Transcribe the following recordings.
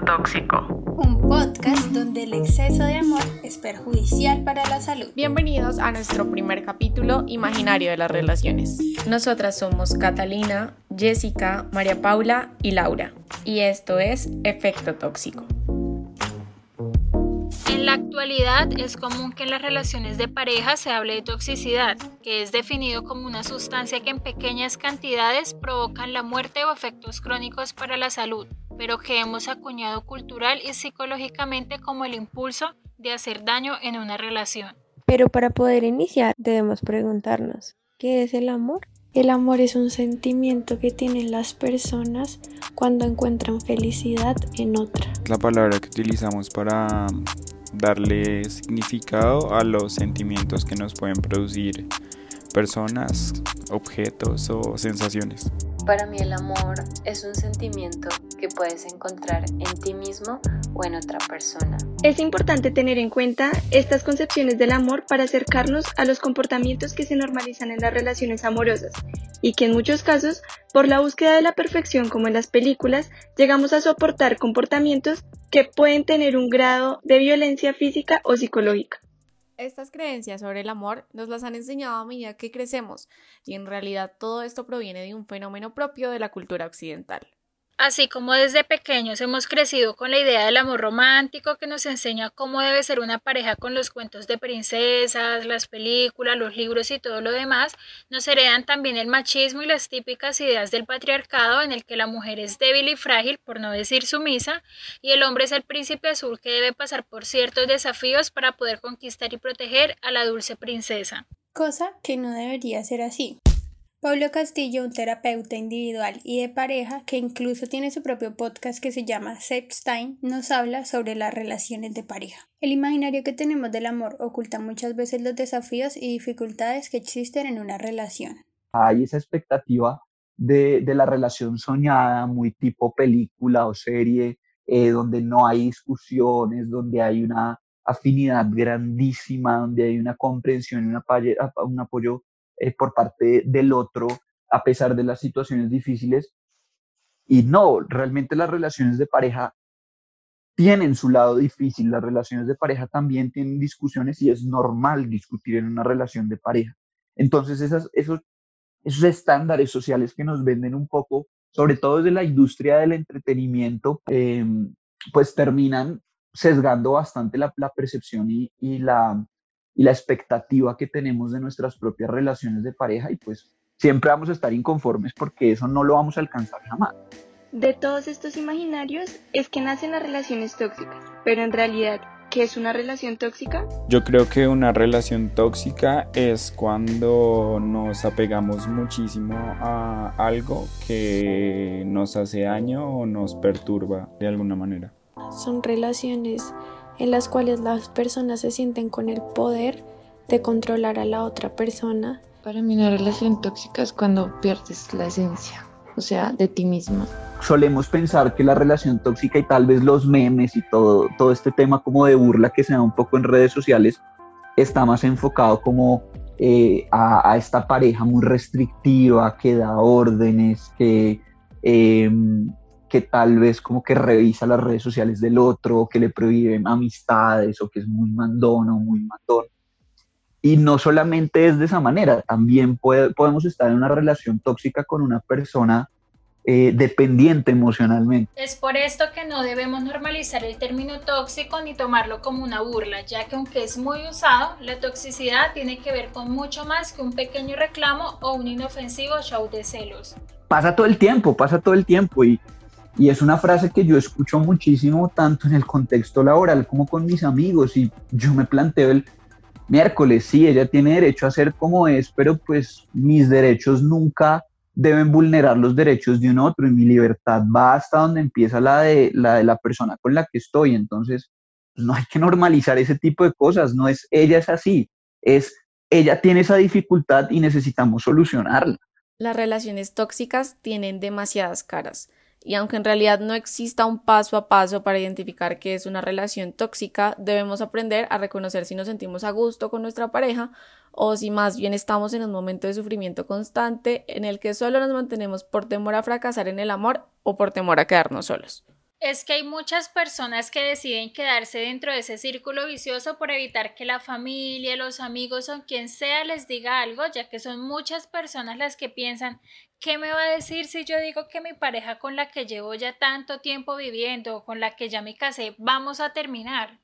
Tóxico. Un podcast donde el exceso de amor es perjudicial para la salud. Bienvenidos a nuestro primer capítulo imaginario de las relaciones. Nosotras somos Catalina, Jessica, María Paula y Laura. Y esto es Efecto Tóxico. En la actualidad es común que en las relaciones de pareja se hable de toxicidad, que es definido como una sustancia que en pequeñas cantidades provocan la muerte o efectos crónicos para la salud, pero que hemos acuñado cultural y psicológicamente como el impulso de hacer daño en una relación. Pero para poder iniciar debemos preguntarnos, ¿qué es el amor? El amor es un sentimiento que tienen las personas cuando encuentran felicidad en otra. La palabra que utilizamos para darle significado a los sentimientos que nos pueden producir personas, objetos o sensaciones. Para mí el amor es un sentimiento que puedes encontrar en ti mismo o en otra persona. Es importante tener en cuenta estas concepciones del amor para acercarnos a los comportamientos que se normalizan en las relaciones amorosas y que en muchos casos, por la búsqueda de la perfección como en las películas, llegamos a soportar comportamientos que pueden tener un grado de violencia física o psicológica. Estas creencias sobre el amor nos las han enseñado a medida que crecemos y en realidad todo esto proviene de un fenómeno propio de la cultura occidental. Así como desde pequeños hemos crecido con la idea del amor romántico que nos enseña cómo debe ser una pareja con los cuentos de princesas, las películas, los libros y todo lo demás, nos heredan también el machismo y las típicas ideas del patriarcado en el que la mujer es débil y frágil, por no decir sumisa, y el hombre es el príncipe azul que debe pasar por ciertos desafíos para poder conquistar y proteger a la dulce princesa. Cosa que no debería ser así. Pablo Castillo, un terapeuta individual y de pareja que incluso tiene su propio podcast que se llama Sepstein, nos habla sobre las relaciones de pareja. El imaginario que tenemos del amor oculta muchas veces los desafíos y dificultades que existen en una relación. Hay esa expectativa de, de la relación soñada, muy tipo película o serie, eh, donde no hay discusiones, donde hay una afinidad grandísima, donde hay una comprensión un apoyo eh, por parte del otro a pesar de las situaciones difíciles. Y no, realmente las relaciones de pareja tienen su lado difícil, las relaciones de pareja también tienen discusiones y es normal discutir en una relación de pareja. Entonces esas, esos, esos estándares sociales que nos venden un poco, sobre todo desde la industria del entretenimiento, em, pues terminan sesgando bastante la, percepción y, la, y la expectativa que tenemos de nuestras propias relaciones de pareja y pues siempre vamos a estar inconformes porque eso no lo vamos a alcanzar jamás. De todos estos imaginarios es que nacen las relaciones tóxicas, pero en realidad, ¿qué es una relación tóxica? Yo creo que una relación tóxica es cuando nos apegamos muchísimo a algo que nos hace daño o nos perturba de alguna manera. Son relaciones en las cuales las personas se sienten con el poder de controlar a la otra persona. Para mí una relación tóxica es cuando pierdes la esencia, o sea, de ti misma. Solemos pensar que la relación tóxica y tal vez los memes y todo, todo este tema como de burla que se da un poco en redes sociales está más enfocado como eh, a, a, esta pareja muy restrictiva que da órdenes, que... Eh, que tal vez como que revisa las redes sociales del otro, o que le prohíben amistades, o que es muy mandón o muy mandón. Y no solamente es de esa manera, también puede, podemos estar en una relación tóxica con una persona eh, dependiente emocionalmente. Es por esto que no debemos normalizar el término tóxico ni tomarlo como una burla, ya que aunque es muy usado, la toxicidad tiene que ver con mucho más que un pequeño reclamo o un inofensivo show de celos. Pasa todo el tiempo, pasa todo el tiempo y, y es una frase que yo escucho muchísimo, tanto en el contexto laboral como con mis amigos. Y yo me planteo el miércoles, sí, ella tiene derecho a ser como es, pero pues mis derechos nunca deben vulnerar los derechos de un otro y mi libertad va hasta donde empieza la de la, de la persona con la que estoy. Entonces, pues no hay que normalizar ese tipo de cosas. No es ella es así, es ella tiene esa dificultad y necesitamos solucionarla. Las relaciones tóxicas tienen demasiadas caras y aunque en realidad no exista un paso a paso para identificar qué es una relación tóxica, debemos aprender a reconocer si nos sentimos a gusto con nuestra pareja o si más bien estamos en un momento de sufrimiento constante en el que solo nos mantenemos por temor a fracasar en el amor o por temor a quedarnos solos. Es que hay muchas personas que deciden quedarse dentro de ese círculo vicioso por evitar que la familia, los amigos o quien sea les diga algo, ya que son muchas personas las que piensan, ¿qué me va a decir si yo digo que mi pareja con la que llevo ya tanto tiempo viviendo o con la que ya me casé, vamos a terminar?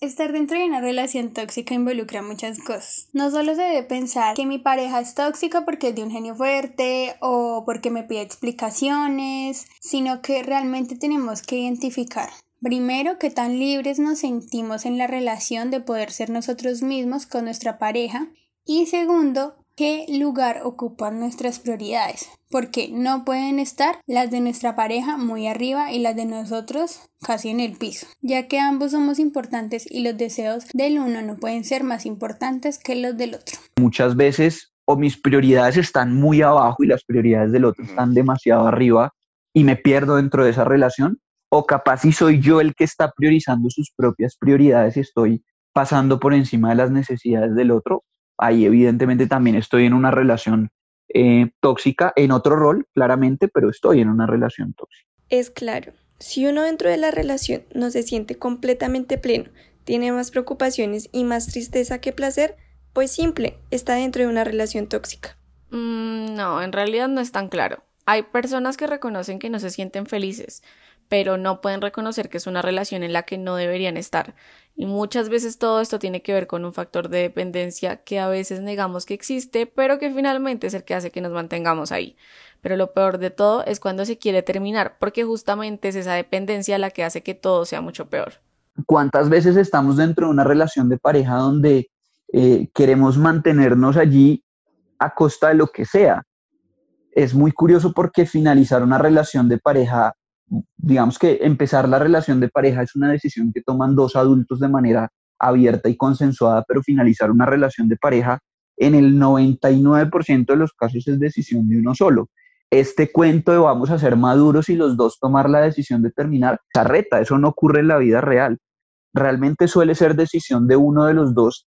Estar dentro de una relación tóxica involucra muchas cosas. No solo se debe pensar que mi pareja es tóxica porque es de un genio fuerte o porque me pide explicaciones, sino que realmente tenemos que identificar Primero, que tan libres nos sentimos en la relación de poder ser nosotros mismos con nuestra pareja. Y segundo, qué lugar ocupan nuestras prioridades, porque no pueden estar las de nuestra pareja muy arriba y las de nosotros casi en el piso, ya que ambos somos importantes y los deseos del uno no pueden ser más importantes que los del otro. Muchas veces o mis prioridades están muy abajo y las prioridades del otro están demasiado arriba y me pierdo dentro de esa relación, o capaz si soy yo el que está priorizando sus propias prioridades y estoy pasando por encima de las necesidades del otro, ahí evidentemente también estoy en una relación eh, tóxica, en otro rol, claramente, pero estoy en una relación tóxica. Es claro, si uno dentro de la relación no se siente completamente pleno, tiene más preocupaciones y más tristeza que placer, pues simple, está dentro de una relación tóxica. Mm, no, en realidad no es tan claro. Hay personas que reconocen que no se sienten felices, pero no pueden reconocer que es una relación en la que no deberían estar. Y muchas veces todo esto tiene que ver con un factor de dependencia que a veces negamos que existe, pero que finalmente es el que hace que nos mantengamos ahí. Pero lo peor de todo es cuando se quiere terminar, porque justamente es esa dependencia la que hace que todo sea mucho peor. ¿Cuántas veces estamos dentro de una relación de pareja donde eh, queremos mantenernos allí a costa de lo que sea? Es muy curioso porque finalizar una relación de pareja digamos que empezar la relación de pareja es una decisión que toman dos adultos de manera abierta y consensuada, pero finalizar una relación de pareja en el 99% de los casos es decisión de uno solo. Este cuento de vamos a ser maduros y los dos tomar la decisión de terminar, carreta, eso no ocurre en la vida real. Realmente suele ser decisión de uno de los dos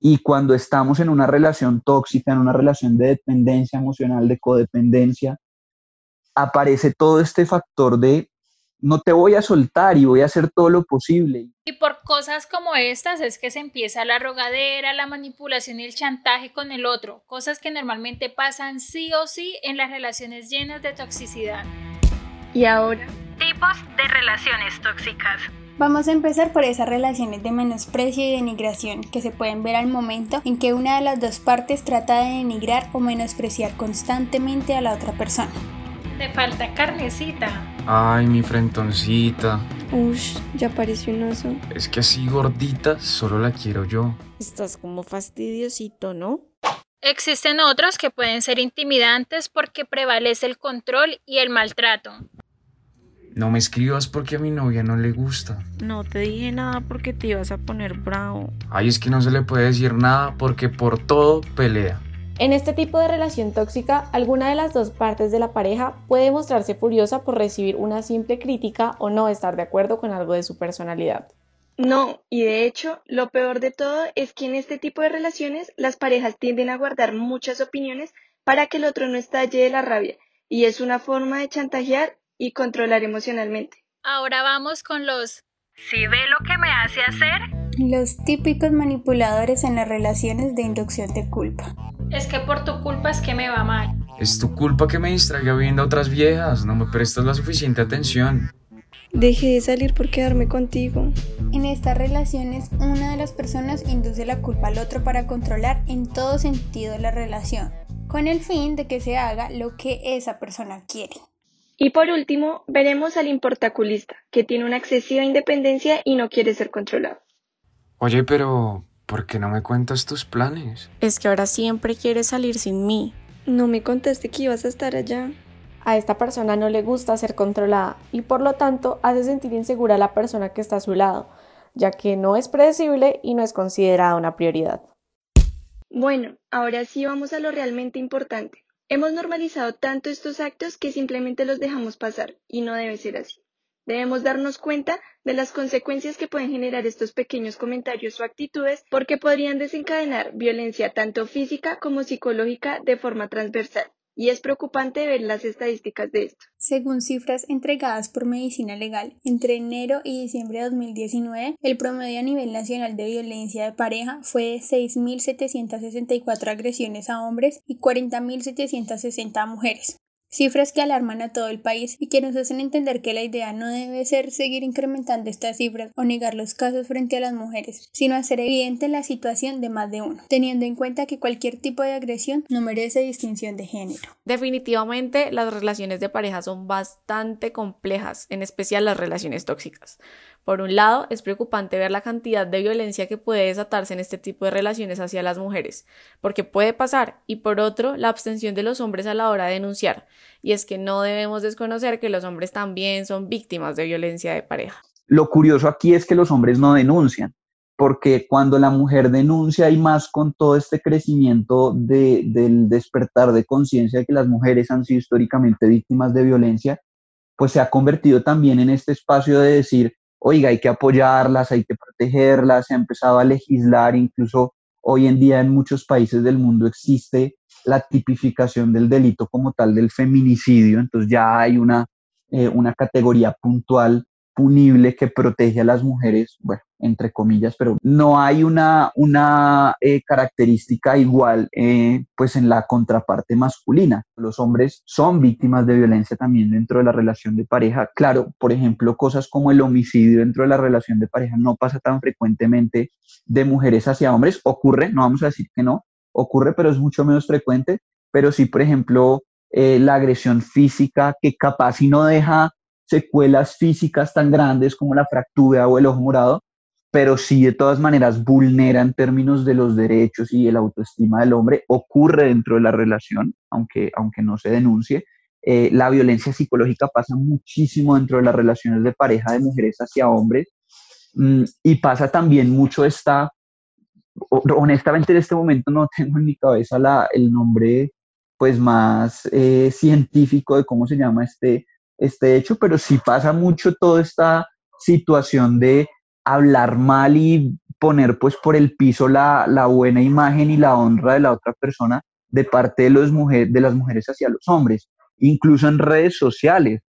y cuando estamos en una relación tóxica, en una relación de dependencia emocional, de codependencia, aparece todo este factor de no te voy a soltar y voy a hacer todo lo posible. Y por cosas como estas es que se empieza la rogadera, la manipulación y el chantaje con el otro, cosas que normalmente pasan sí o sí en las relaciones llenas de toxicidad. Y ahora, tipos de relaciones tóxicas. Vamos a empezar por esas relaciones de menosprecio y denigración que se pueden ver al momento en que una de las dos partes trata de denigrar o menospreciar constantemente a la otra persona. Te falta carnecita. Ay, mi frentoncita. Ush, ya pareció un oso. Es que así gordita solo la quiero yo. Estás como fastidiosito, ¿no? Existen otros que pueden ser intimidantes porque prevalece el control y el maltrato. No me escribas porque a mi novia no le gusta. No te dije nada porque te ibas a poner bravo. Ay, es que no se le puede decir nada porque por todo pelea. En este tipo de relación tóxica, alguna de las dos partes de la pareja puede mostrarse furiosa por recibir una simple crítica o no estar de acuerdo con algo de su personalidad. No, y de hecho, lo peor de todo es que en este tipo de relaciones las parejas tienden a guardar muchas opiniones para que el otro no estalle de la rabia, y es una forma de chantajear y controlar emocionalmente. Ahora vamos con los si ve lo que me hace hacer. Los típicos manipuladores en las relaciones de inducción de culpa. Es que por tu culpa es que me va mal. Es tu culpa que me distraiga viendo a otras viejas, no me prestas la suficiente atención. Dejé de salir por quedarme contigo. En estas relaciones, una de las personas induce la culpa al otro para controlar en todo sentido la relación, con el fin de que se haga lo que esa persona quiere. Y por último, veremos al importaculista, que tiene una excesiva independencia y no quiere ser controlado. Oye, pero ¿Por qué no me cuentas tus planes? Es que ahora siempre quieres salir sin mí. No me contaste que ibas a estar allá. A esta persona no le gusta ser controlada y por lo tanto hace sentir insegura a la persona que está a su lado, ya que no es predecible y no es considerada una prioridad. Bueno, ahora sí vamos a lo realmente importante. Hemos normalizado tanto estos actos que simplemente los dejamos pasar y no debe ser así. Debemos darnos cuenta de las consecuencias que pueden generar estos pequeños comentarios o actitudes porque podrían desencadenar violencia tanto física como psicológica de forma transversal y es preocupante ver las estadísticas de esto. Según cifras entregadas por Medicina Legal, entre enero y diciembre de 2019, el promedio a nivel nacional de violencia de pareja fue de 6.764 agresiones a hombres y 40.760 a mujeres. Cifras que alarman a todo el país y que nos hacen entender que la idea no debe ser seguir incrementando estas cifras o negar los casos frente a las mujeres, sino hacer evidente la situación de más de uno, teniendo en cuenta que cualquier tipo de agresión no merece distinción de género. Definitivamente las relaciones de pareja son bastante complejas, en especial las relaciones tóxicas. Por un lado, es preocupante ver la cantidad de violencia que puede desatarse en este tipo de relaciones hacia las mujeres, porque puede pasar, y por otro, la abstención de los hombres a la hora de denunciar, y es que no debemos desconocer que los hombres también son víctimas de violencia de pareja. Lo curioso aquí es que los hombres no denuncian, porque cuando la mujer denuncia y más con todo este crecimiento del despertar de conciencia de que las mujeres han sido históricamente víctimas de violencia, pues se ha convertido también en este espacio de decir, oiga, hay que apoyarlas, hay que protegerlas, se ha empezado a legislar, incluso hoy en día en muchos países del mundo existe la tipificación del delito como tal del feminicidio, entonces ya hay una, eh, una categoría puntual punible que protege a las mujeres, bueno, entre comillas, pero no hay una, una eh, característica igual eh, pues en la contraparte masculina. Los hombres son víctimas de violencia también dentro de la relación de pareja. Claro, por ejemplo, cosas como el homicidio dentro de la relación de pareja no pasa tan frecuentemente de mujeres hacia hombres. Ocurre, no vamos a decir que no, ocurre, pero es mucho menos frecuente. Pero sí, por ejemplo, eh, la agresión física que capaz y no deja secuelas físicas tan grandes como la fractura o el ojo morado, pero sí de todas maneras vulnera en términos de los derechos y el autoestima del hombre, ocurre dentro de la relación, aunque, aunque no se denuncie. Eh, la violencia psicológica pasa muchísimo dentro de las relaciones de pareja de mujeres hacia hombres mm, y pasa también mucho esta, honestamente en este momento no tengo en mi cabeza la, el nombre pues más eh, científico de cómo se llama este, este hecho, pero sí pasa mucho toda esta situación de hablar mal y poner pues por el piso la, la, buena imagen y la honra de la otra persona de parte de, los mujeres, de las mujeres hacia los hombres, incluso en redes sociales.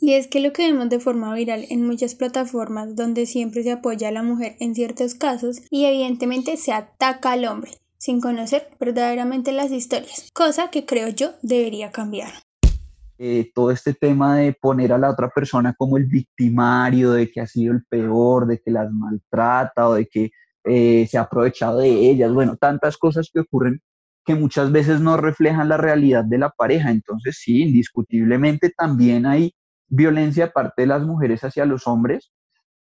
Y es que lo que vemos de forma viral en muchas plataformas donde siempre se apoya a la mujer en ciertos casos y evidentemente se ataca al hombre, sin conocer verdaderamente las historias, cosa que creo yo debería cambiar. Eh, todo este tema de poner a la otra persona como el victimario, de que ha sido el peor, de que las maltrata o de que eh, se ha aprovechado de ellas, bueno, tantas cosas que ocurren que muchas veces no reflejan la realidad de la pareja. Entonces, sí, indiscutiblemente también hay violencia parte de las mujeres hacia los hombres,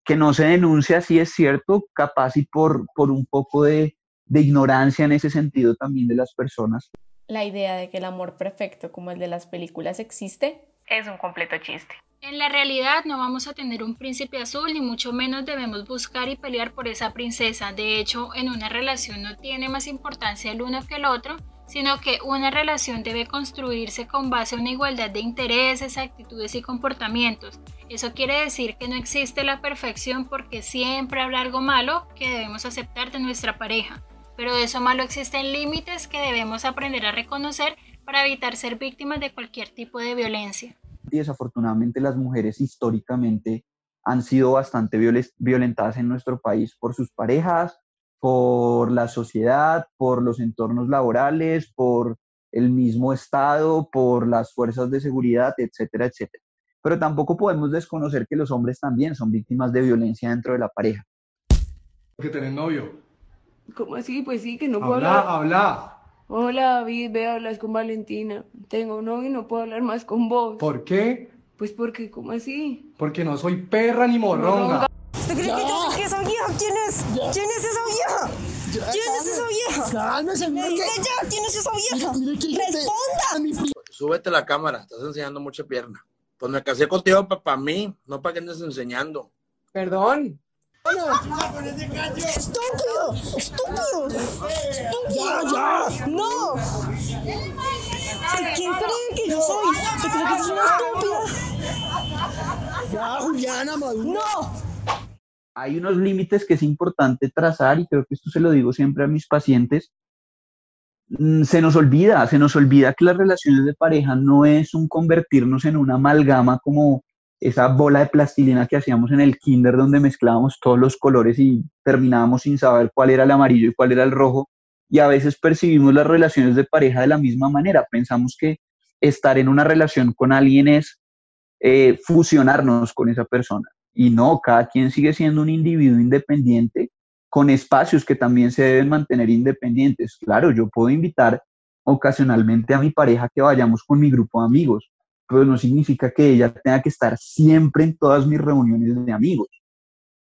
que no se denuncia, sí es cierto, capaz y por, por un poco de, de ignorancia en ese sentido también de las personas la idea de que el amor perfecto como el de las películas existe es un completo chiste. En la realidad no vamos a tener un príncipe azul ni mucho menos debemos buscar y pelear por esa princesa. De hecho, en una relación no tiene más importancia el uno que el otro, sino que una relación debe construirse con base a una igualdad de intereses, actitudes y comportamientos. Eso quiere decir que no existe la perfección porque siempre habrá algo malo que debemos aceptar de nuestra pareja pero de eso malo existen límites que debemos aprender a reconocer para evitar ser víctimas de cualquier tipo de violencia. Y desafortunadamente las mujeres históricamente han sido bastante violentadas en nuestro país por sus parejas, por la sociedad, por los entornos laborales, por el mismo Estado, por las fuerzas de seguridad, etcétera, etcétera. Pero tampoco podemos desconocer que los hombres también son víctimas de violencia dentro de la pareja. ¿Que tenés novio? ¿Cómo así? Pues sí, que no puedo hablar. Habla, habla. Hola David, ve, hablas con Valentina. Tengo novio y no puedo hablar más con vos. ¿Por qué? Pues porque, ¿cómo así? Porque no soy perra ni morronga. ¿Usted cree que yo sé que esa vieja? ¿Quién es? ¿Quién es esa vieja? ¿Quién es esa vieja? Cálmese, ya, ¿quién es esa vieja? ¡Responda! Súbete la cámara, estás enseñando mucha pierna. Pues me casé contigo para mí, no para que andes enseñando. Perdón. ¡Estúpido! ¡Estúpido! ¡Ya! ¡No! ¿Quién cree que yo soy? ¿Se cree que soy una estúpida? Ya, Juliana, madura. ¡No! Hay unos límites que es importante trazar y creo que esto se lo digo siempre a mis pacientes. mm, se nos olvida, se nos olvida que las relaciones de pareja no es un convertirnos en una amalgama como esa bola de plastilina que hacíamos en el kinder donde mezclábamos todos los colores y terminábamos sin saber cuál era el amarillo y cuál era el rojo. Y a veces percibimos las relaciones de pareja de la misma manera. Pensamos que estar en una relación con alguien es eh, fusionarnos con esa persona. Y no, cada quien sigue siendo un individuo independiente con espacios que también se deben mantener independientes. Claro, yo puedo invitar ocasionalmente a mi pareja que vayamos con mi grupo de amigos, pero no significa que ella tenga que estar siempre en todas mis reuniones de amigos.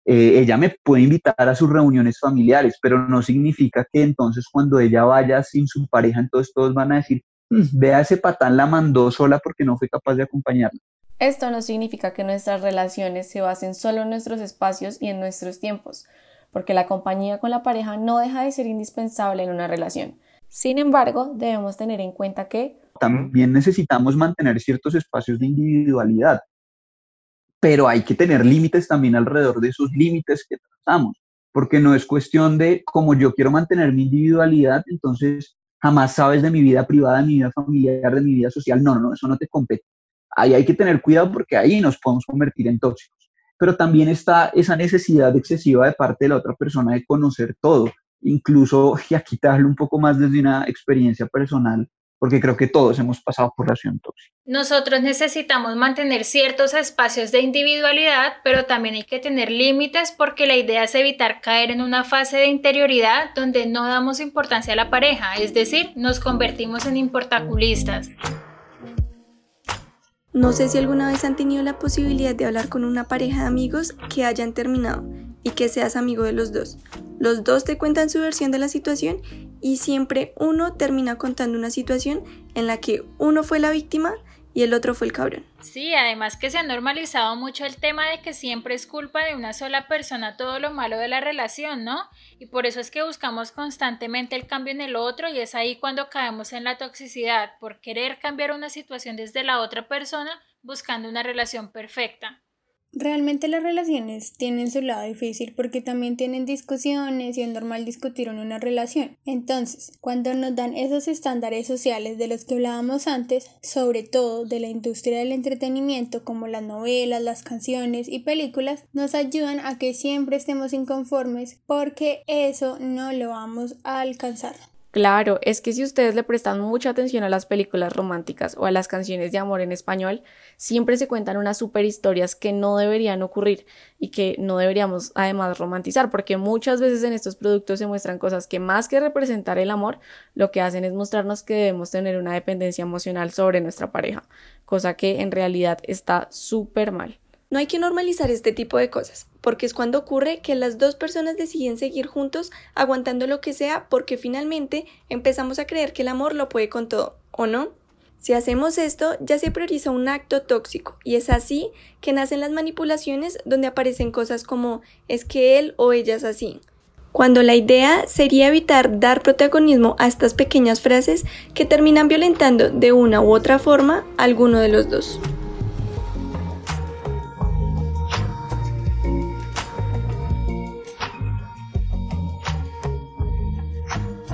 Eh, ella me puede invitar a sus reuniones familiares, pero no significa que entonces cuando ella vaya sin su pareja, entonces todos van a decir, mm, vea ese patán la mandó sola porque no fue capaz de acompañarla. Esto no significa que nuestras relaciones se basen solo en nuestros espacios y en nuestros tiempos, porque la compañía con la pareja no deja de ser indispensable en una relación. Sin embargo, debemos tener en cuenta que también necesitamos mantener ciertos espacios de individualidad, pero hay que tener límites también alrededor de esos límites que trazamos, porque no es cuestión de como yo quiero mantener mi individualidad, entonces jamás sabes de mi vida privada, de mi vida familiar, de mi vida social. No, no, eso no te compete ahí hay que tener cuidado porque ahí nos podemos convertir en tóxicos. Pero también está esa necesidad excesiva de parte de la otra persona de conocer todo, incluso, y aquí te un poco más desde una experiencia personal, porque creo que todos hemos pasado por relación tóxica. Nosotros necesitamos mantener ciertos espacios de individualidad, pero también hay que tener límites porque la idea es evitar caer en una fase de interioridad donde no damos importancia a la pareja, es decir, nos convertimos en importaculistas. No sé si alguna vez han tenido la posibilidad de hablar con una pareja de amigos que hayan terminado y que seas amigo de los dos. Los dos te cuentan su versión de la situación y siempre uno termina contando una situación en la que uno fue la víctima y el otro fue el cabrón. Sí, además que se ha normalizado mucho el tema de que siempre es culpa de una sola persona todo lo malo de la relación, ¿no? Y por eso es que buscamos constantemente el cambio en el otro y es ahí cuando caemos en la toxicidad, por querer cambiar una situación desde la otra persona buscando una relación perfecta. Realmente las relaciones tienen su lado difícil porque también tienen discusiones y es normal discutir en una relación. Entonces, cuando nos dan esos estándares sociales de los que hablábamos antes, sobre todo de la industria del entretenimiento como las novelas, las canciones y películas, nos ayudan a que siempre estemos inconformes porque eso no lo vamos a alcanzar. Claro, es que si ustedes le prestan mucha atención a las películas románticas o a las canciones de amor en español, siempre se cuentan unas super historias que no deberían ocurrir y que no deberíamos además romantizar, porque muchas veces en estos productos se muestran cosas que más que representar el amor, lo que hacen es mostrarnos que debemos tener una dependencia emocional sobre nuestra pareja, cosa que en realidad está súper mal. No hay que normalizar este tipo de cosas, porque es cuando ocurre que las dos personas deciden seguir juntos aguantando lo que sea porque finalmente empezamos a creer que el amor lo puede con todo, ¿o no? Si hacemos esto, ya se prioriza un acto tóxico y es así que nacen las manipulaciones donde aparecen cosas como es que él o ella es así. Cuando la idea sería evitar dar protagonismo a estas pequeñas frases que terminan violentando de una u otra forma a alguno de los dos.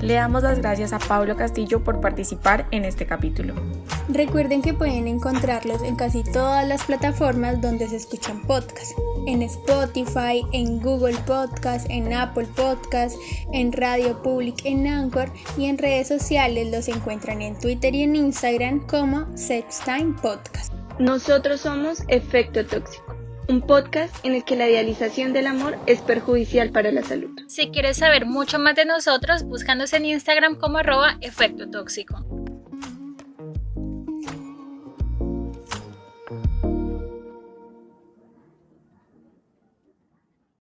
Le damos las gracias a Pablo Castillo por participar en este capítulo. Recuerden que pueden encontrarlos en casi todas las plataformas donde se escuchan podcasts. En Spotify, en Google Podcast, en Apple Podcast, en Radio Public, en Anchor y en redes sociales los encuentran en Twitter y en Instagram como Time Podcast. Nosotros somos Efecto Tóxico un podcast en el que la idealización del amor es perjudicial para la salud. Si quieres saber mucho más de nosotros, búscanos en Instagram como arroba efecto tóxico.